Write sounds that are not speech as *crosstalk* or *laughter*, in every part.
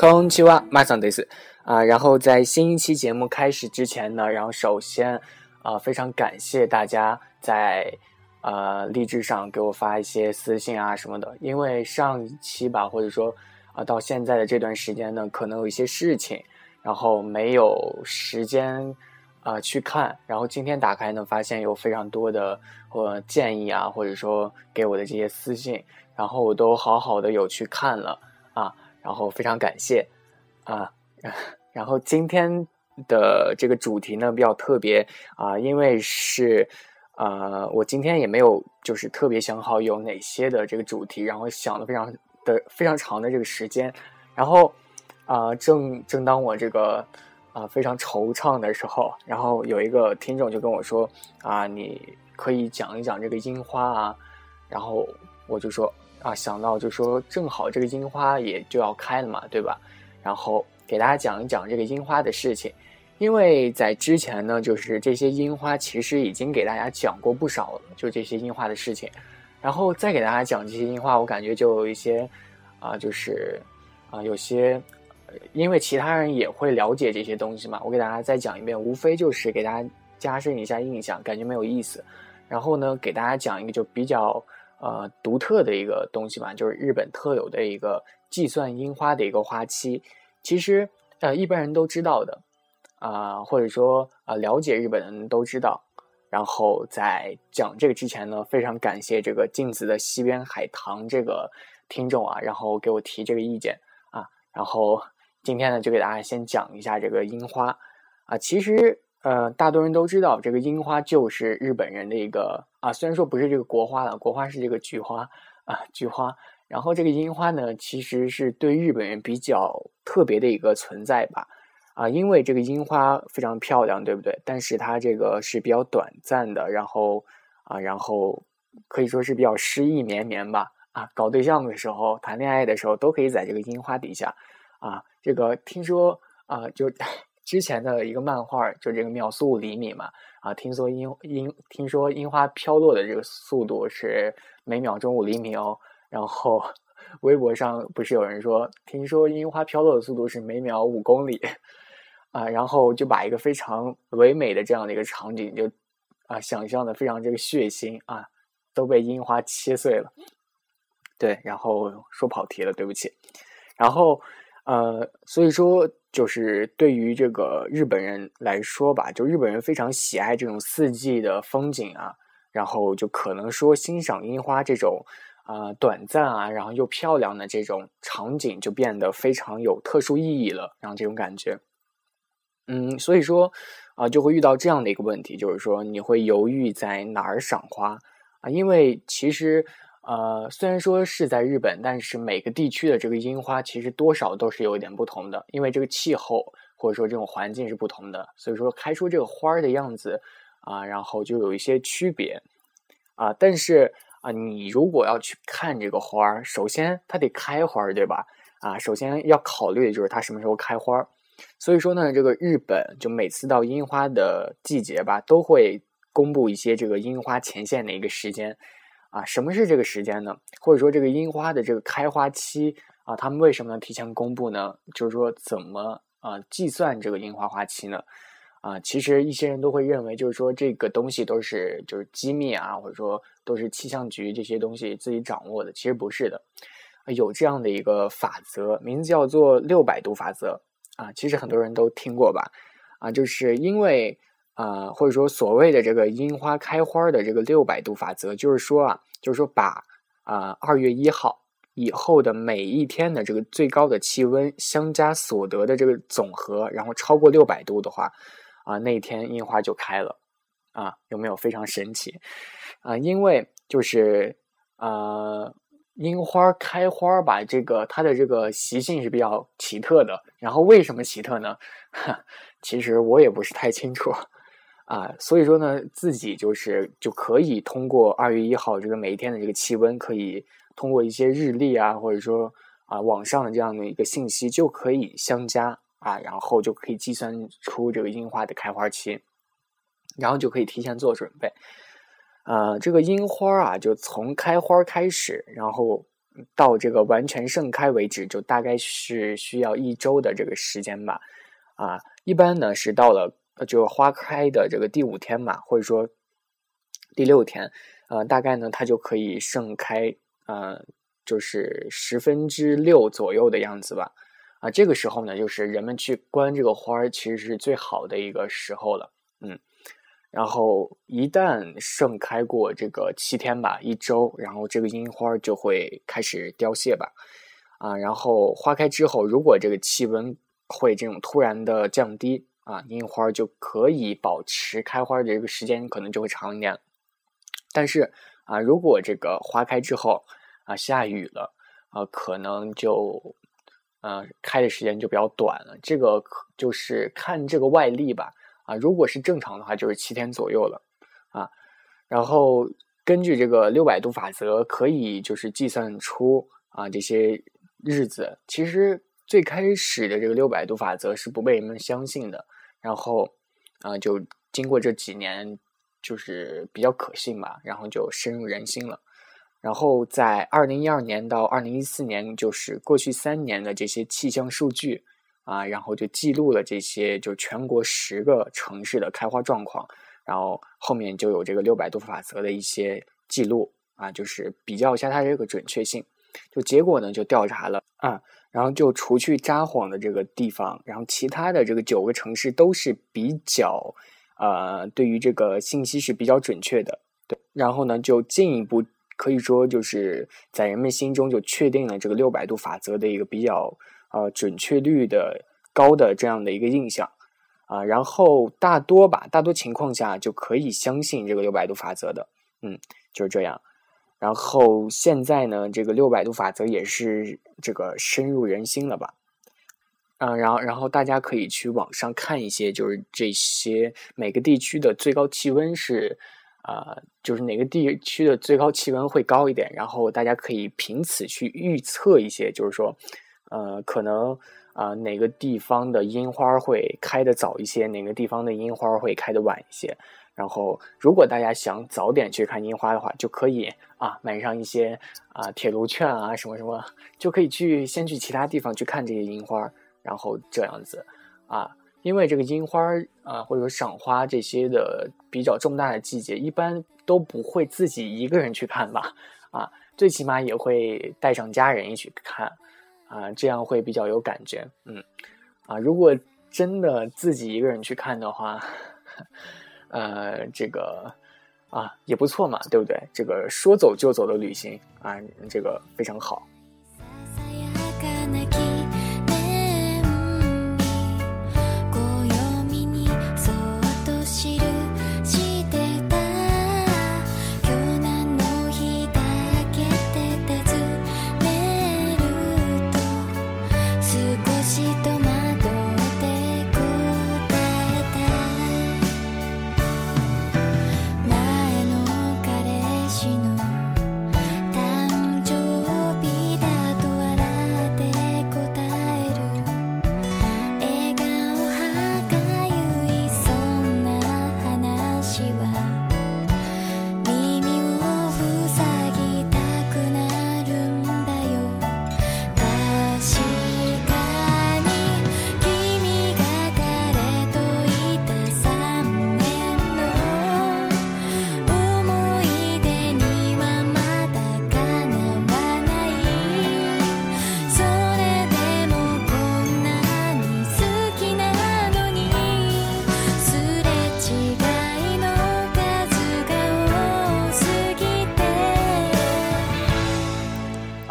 空气哇，马上得死啊！然后在新一期节目开始之前呢，然后首先啊，非常感谢大家在呃励志上给我发一些私信啊什么的，因为上一期吧，或者说啊到现在的这段时间呢，可能有一些事情，然后没有时间啊去看，然后今天打开呢，发现有非常多的或建议啊，或者说给我的这些私信，然后我都好好的有去看了啊。然后非常感谢，啊，*laughs* 然后今天的这个主题呢比较特别啊，因为是呃，我今天也没有就是特别想好有哪些的这个主题，然后想了非常的非常长的这个时间，然后啊，正正当我这个啊非常惆怅的时候，然后有一个听众就跟我说啊，你可以讲一讲这个樱花啊，然后我就说。啊，想到就说正好这个樱花也就要开了嘛，对吧？然后给大家讲一讲这个樱花的事情，因为在之前呢，就是这些樱花其实已经给大家讲过不少了，就这些樱花的事情。然后再给大家讲这些樱花，我感觉就有一些啊，就是啊，有些因为其他人也会了解这些东西嘛，我给大家再讲一遍，无非就是给大家加深一下印象，感觉没有意思。然后呢，给大家讲一个就比较。呃，独特的一个东西吧，就是日本特有的一个计算樱花的一个花期。其实，呃，一般人都知道的，啊，或者说啊，了解日本人都知道。然后在讲这个之前呢，非常感谢这个镜子的西边海棠这个听众啊，然后给我提这个意见啊。然后今天呢，就给大家先讲一下这个樱花啊，其实。呃，大多人都知道这个樱花就是日本人的一个啊，虽然说不是这个国花了，国花是这个菊花啊，菊花。然后这个樱花呢，其实是对日本人比较特别的一个存在吧，啊，因为这个樱花非常漂亮，对不对？但是它这个是比较短暂的，然后啊，然后可以说是比较诗意绵绵吧，啊，搞对象的时候、谈恋爱的时候都可以在这个樱花底下，啊，这个听说啊，就。*laughs* 之前的一个漫画就这个秒速五厘米嘛，啊，听说樱樱听说樱花飘落的这个速度是每秒钟五厘米哦，然后微博上不是有人说，听说樱花飘落的速度是每秒五公里，啊，然后就把一个非常唯美的这样的一个场景就啊想象的非常这个血腥啊，都被樱花切碎了，对，然后说跑题了，对不起，然后呃，所以说。就是对于这个日本人来说吧，就日本人非常喜爱这种四季的风景啊，然后就可能说欣赏樱花这种啊短暂啊，然后又漂亮的这种场景就变得非常有特殊意义了，然后这种感觉，嗯，所以说啊就会遇到这样的一个问题，就是说你会犹豫在哪儿赏花啊，因为其实。呃，虽然说是在日本，但是每个地区的这个樱花其实多少都是有一点不同的，因为这个气候或者说这种环境是不同的，所以说开出这个花儿的样子啊，然后就有一些区别啊。但是啊，你如果要去看这个花儿，首先它得开花儿，对吧？啊，首先要考虑的就是它什么时候开花儿。所以说呢，这个日本就每次到樱花的季节吧，都会公布一些这个樱花前线的一个时间。啊，什么是这个时间呢？或者说这个樱花的这个开花期啊，他们为什么要提前公布呢？就是说怎么啊计算这个樱花花期呢？啊，其实一些人都会认为，就是说这个东西都是就是机密啊，或者说都是气象局这些东西自己掌握的。其实不是的，有这样的一个法则，名字叫做六百度法则啊。其实很多人都听过吧？啊，就是因为。啊，或者说所谓的这个樱花开花的这个六百度法则，就是说啊，就是说把啊二月一号以后的每一天的这个最高的气温相加所得的这个总和，然后超过六百度的话，啊那天樱花就开了，啊有没有非常神奇？啊，因为就是呃樱花开花吧，这个它的这个习性是比较奇特的。然后为什么奇特呢？*laughs* 其实我也不是太清楚啊。所以说呢，自己就是就可以通过二月一号这个每一天的这个气温，可以通过一些日历啊，或者说啊网上的这样的一个信息，就可以相加啊，然后就可以计算出这个樱花的开花期，然后就可以提前做准备。呃，这个樱花啊，就从开花开始，然后到这个完全盛开为止，就大概是需要一周的这个时间吧。啊，一般呢是到了就是花开的这个第五天嘛，或者说第六天，呃，大概呢它就可以盛开，呃，就是十分之六左右的样子吧。啊，这个时候呢，就是人们去观这个花儿，其实是最好的一个时候了。嗯。然后一旦盛开过这个七天吧，一周，然后这个樱花就会开始凋谢吧，啊，然后花开之后，如果这个气温会这种突然的降低啊，樱花就可以保持开花的这个时间可能就会长一点。但是啊，如果这个花开之后啊下雨了啊，可能就呃开的时间就比较短了。这个就是看这个外力吧。啊，如果是正常的话，就是七天左右了，啊，然后根据这个六百度法则，可以就是计算出啊这些日子。其实最开始的这个六百度法则是不被人们相信的，然后啊就经过这几年，就是比较可信吧，然后就深入人心了。然后在二零一二年到二零一四年，就是过去三年的这些气象数据。啊，然后就记录了这些，就全国十个城市的开花状况，然后后面就有这个六百度法则的一些记录啊，就是比较一下它这个准确性。就结果呢，就调查了啊，然后就除去札幌的这个地方，然后其他的这个九个城市都是比较呃，对于这个信息是比较准确的。对，然后呢，就进一步可以说就是在人们心中就确定了这个六百度法则的一个比较。呃，准确率的高的这样的一个印象啊，然后大多吧，大多情况下就可以相信这个六百度法则的，嗯，就是这样。然后现在呢，这个六百度法则也是这个深入人心了吧？嗯，然后然后大家可以去网上看一些，就是这些每个地区的最高气温是啊，就是哪个地区的最高气温会高一点，然后大家可以凭此去预测一些，就是说。呃，可能啊，哪个地方的樱花会开的早一些，哪个地方的樱花会开的晚一些。然后，如果大家想早点去看樱花的话，就可以啊，买上一些啊铁路券啊，什么什么，就可以去先去其他地方去看这些樱花。然后这样子啊，因为这个樱花啊，或者说赏花这些的比较重大的季节，一般都不会自己一个人去看吧？啊，最起码也会带上家人一起看。啊，这样会比较有感觉，嗯，啊，如果真的自己一个人去看的话，呃，这个啊也不错嘛，对不对？这个说走就走的旅行啊，这个非常好。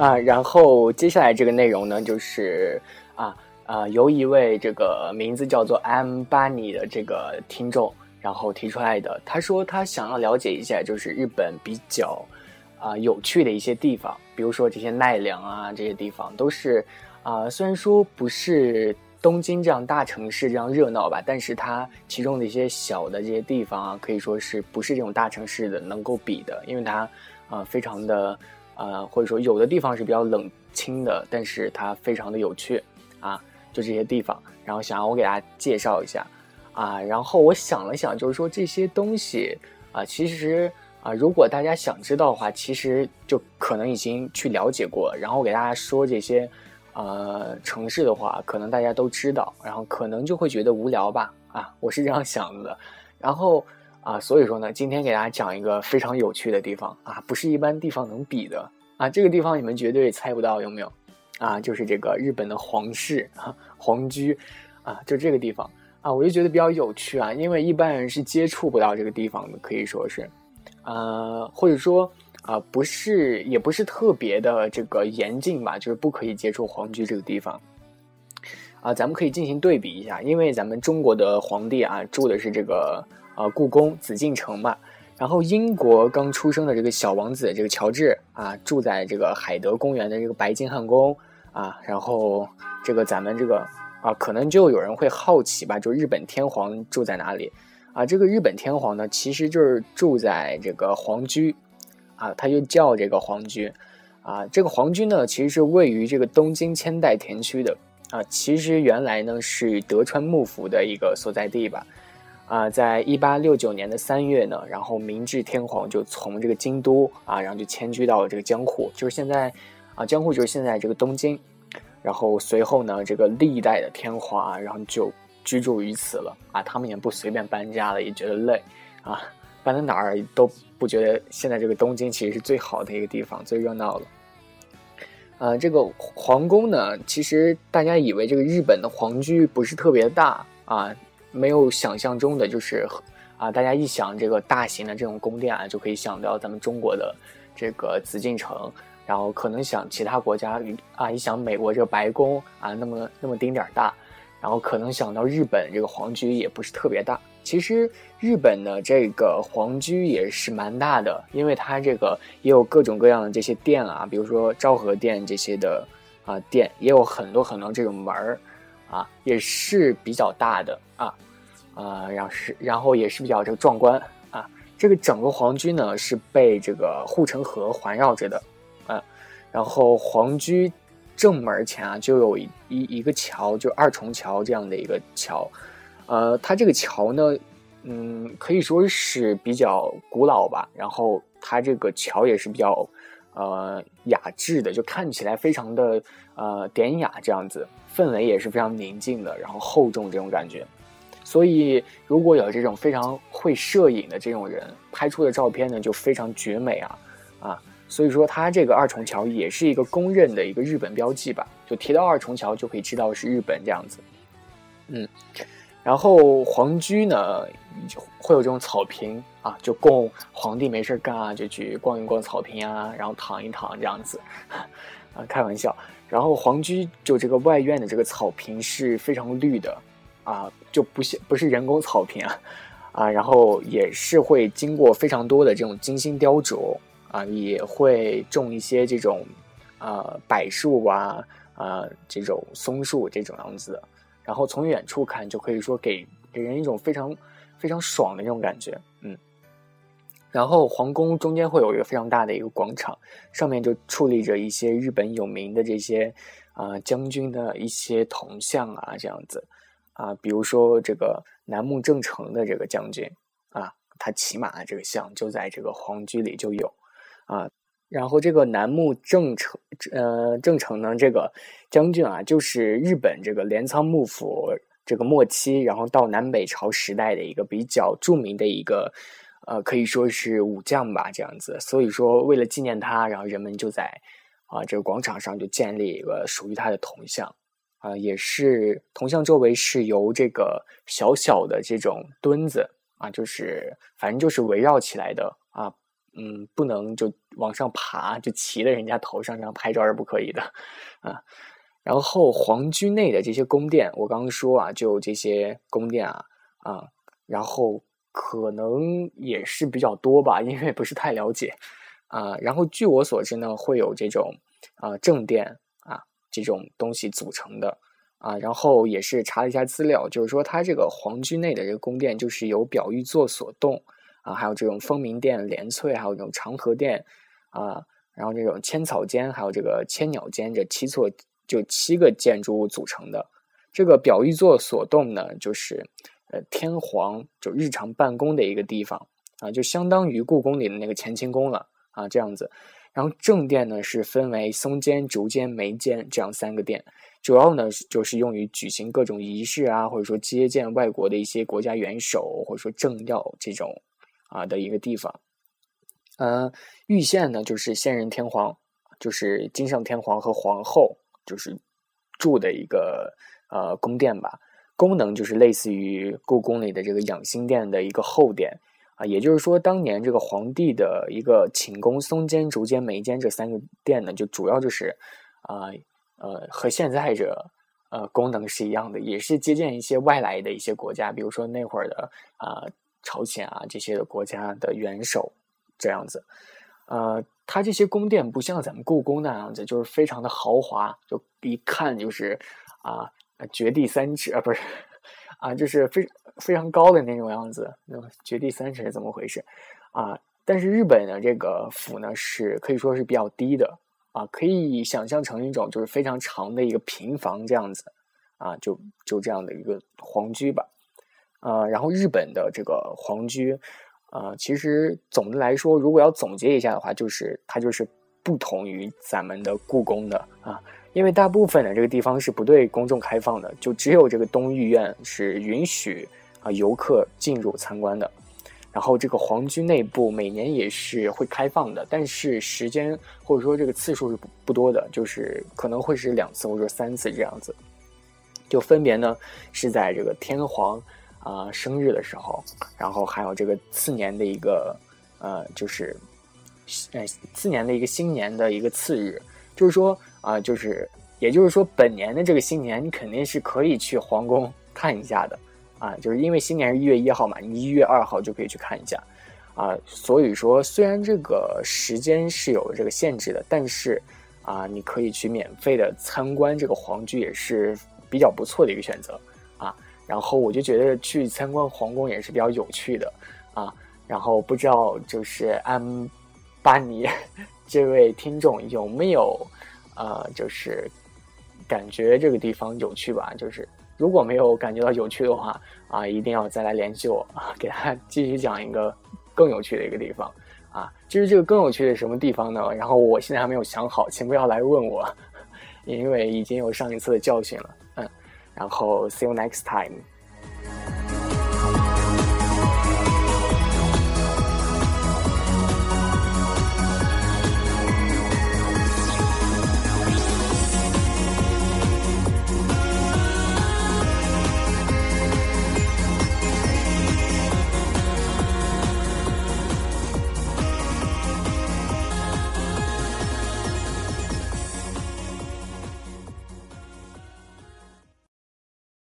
啊，然后接下来这个内容呢，就是啊啊，由一位这个名字叫做 M 巴尼的这个听众，然后提出来的。他说他想要了解一下，就是日本比较啊有趣的一些地方，比如说这些奈良啊这些地方都是啊，虽然说不是东京这样大城市这样热闹吧，但是它其中的一些小的这些地方啊，可以说是不是这种大城市的能够比的，因为它啊非常的呃或者说有的地方是比较冷清的，但是它非常的有趣啊，就这些地方，然后想让我给大家介绍一下啊，然后我想了想，就是说这些东西啊，其实。啊，如果大家想知道的话，其实就可能已经去了解过。然后我给大家说这些，呃，城市的话，可能大家都知道，然后可能就会觉得无聊吧。啊，我是这样想的。然后啊，所以说呢，今天给大家讲一个非常有趣的地方啊，不是一般地方能比的啊。这个地方你们绝对猜不到，有没有？啊，就是这个日本的皇室啊，皇居啊，就这个地方啊，我就觉得比较有趣啊，因为一般人是接触不到这个地方的，可以说是。呃，或者说啊，不是，也不是特别的这个严禁吧，就是不可以接触皇居这个地方。啊，咱们可以进行对比一下，因为咱们中国的皇帝啊住的是这个啊故宫紫禁城嘛，然后英国刚出生的这个小王子这个乔治啊住在这个海德公园的这个白金汉宫啊，然后这个咱们这个啊可能就有人会好奇吧，就日本天皇住在哪里？啊，这个日本天皇呢，其实就是住在这个皇居，啊，他就叫这个皇居，啊，这个皇居呢，其实是位于这个东京千代田区的，啊，其实原来呢是德川幕府的一个所在地吧，啊，在一八六九年的三月呢，然后明治天皇就从这个京都啊，然后就迁居到了这个江户，就是现在，啊，江户就是现在这个东京，然后随后呢，这个历代的天皇啊，然后就。居住于此了啊，他们也不随便搬家了，也觉得累啊，搬到哪儿都不觉得现在这个东京其实是最好的一个地方，最热闹了。呃，这个皇宫呢，其实大家以为这个日本的皇居不是特别大啊，没有想象中的就是啊，大家一想这个大型的这种宫殿啊，就可以想到咱们中国的这个紫禁城，然后可能想其他国家啊，一想美国这个白宫啊，那么那么丁点儿大。然后可能想到日本这个皇居也不是特别大，其实日本的这个皇居也是蛮大的，因为它这个也有各种各样的这些殿啊，比如说昭和殿这些的啊殿，也有很多很多这种门儿啊，也是比较大的啊，啊，然后是然后也是比较这个壮观啊。这个整个皇居呢是被这个护城河环绕着的啊，然后皇居。正门前啊，就有一一一个桥，就二重桥这样的一个桥，呃，它这个桥呢，嗯，可以说是比较古老吧。然后它这个桥也是比较呃雅致的，就看起来非常的呃典雅这样子，氛围也是非常宁静的，然后厚重这种感觉。所以如果有这种非常会摄影的这种人拍出的照片呢，就非常绝美啊啊。所以说，它这个二重桥也是一个公认的一个日本标记吧。就提到二重桥，就可以知道是日本这样子。嗯，然后皇居呢，就会有这种草坪啊，就供皇帝没事干啊，就去逛一逛草坪啊，然后躺一躺这样子。*laughs* 啊，开玩笑。然后皇居就这个外院的这个草坪是非常绿的啊，就不像不是人工草坪啊啊，然后也是会经过非常多的这种精心雕琢。啊，也会种一些这种，呃，柏树啊，啊，这种松树这种样子。然后从远处看，就可以说给给人一种非常非常爽的那种感觉，嗯。然后皇宫中间会有一个非常大的一个广场，上面就矗立着一些日本有名的这些啊将军的一些铜像啊，这样子啊，比如说这个楠木正成的这个将军啊，他骑马的这个像就在这个皇居里就有。啊，然后这个楠木正成，呃，正成呢，这个将军啊，就是日本这个镰仓幕府这个末期，然后到南北朝时代的一个比较著名的一个，呃，可以说是武将吧，这样子。所以说，为了纪念他，然后人们就在啊这个广场上就建立一个属于他的铜像，啊，也是铜像周围是由这个小小的这种墩子啊，就是反正就是围绕起来的啊。嗯，不能就往上爬，就骑在人家头上这样拍照是不可以的，啊。然后皇居内的这些宫殿，我刚刚说啊，就这些宫殿啊，啊，然后可能也是比较多吧，因为不是太了解，啊，然后据我所知呢，会有这种啊正殿这种东西组成的啊，然后也是查了一下资料，就是说它这个皇居内的这个宫殿就是由表玉座所动啊，还有这种风鸣殿、连翠，还有这种长河殿啊，然后这种千草间，还有这个千鸟间这七座就七个建筑物组成的。这个表玉座所动呢，就是呃天皇就日常办公的一个地方啊，就相当于故宫里的那个乾清宫了。啊，这样子，然后正殿呢是分为松间、竹间、梅间这样三个殿，主要呢就是用于举行各种仪式啊，或者说接见外国的一些国家元首，或者说政要这种啊的一个地方。呃，御县呢就是现任天皇，就是金上天皇和皇后就是住的一个呃宫殿吧，功能就是类似于故宫里的这个养心殿的一个后殿。啊，也就是说，当年这个皇帝的一个寝宫、松间、竹间、眉间这三个殿呢，就主要就是，啊呃，和现在这呃功能是一样的，也是接见一些外来的一些国家，比如说那会儿的啊朝鲜啊这些国家的元首这样子。呃，它这些宫殿不像咱们故宫那样子，就是非常的豪华，就一看就是啊绝地三尺啊，不是啊，就是非。非常高的那种样子，那绝地三尺是怎么回事啊？但是日本的这个府呢，是可以说是比较低的啊，可以想象成一种就是非常长的一个平房这样子啊，就就这样的一个皇居吧。呃，然后日本的这个皇居，呃，其实总的来说，如果要总结一下的话，就是它就是不同于咱们的故宫的啊。因为大部分的这个地方是不对公众开放的，就只有这个东御苑是允许。啊，游客进入参观的，然后这个皇居内部每年也是会开放的，但是时间或者说这个次数是不不多的，就是可能会是两次或者三次这样子。就分别呢是在这个天皇啊生日的时候，然后还有这个次年的一个呃就是呃次年的一个新年的一个次日，就是说啊就是也就是说本年的这个新年你肯定是可以去皇宫 *laughs* 看一下的。啊，就是因为新年是一月一号嘛，你一月二号就可以去看一下，啊，所以说虽然这个时间是有这个限制的，但是啊，你可以去免费的参观这个皇居也是比较不错的一个选择啊。然后我就觉得去参观皇宫也是比较有趣的啊。然后不知道就是安巴尼 *laughs* 这位听众有没有呃，就是感觉这个地方有趣吧？就是。如果没有感觉到有趣的话，啊，一定要再来联系我啊，给他继续讲一个更有趣的一个地方啊。至于这个更有趣的什么地方呢？然后我现在还没有想好，请不要来问我，因为已经有上一次的教训了。嗯，然后 see you next time。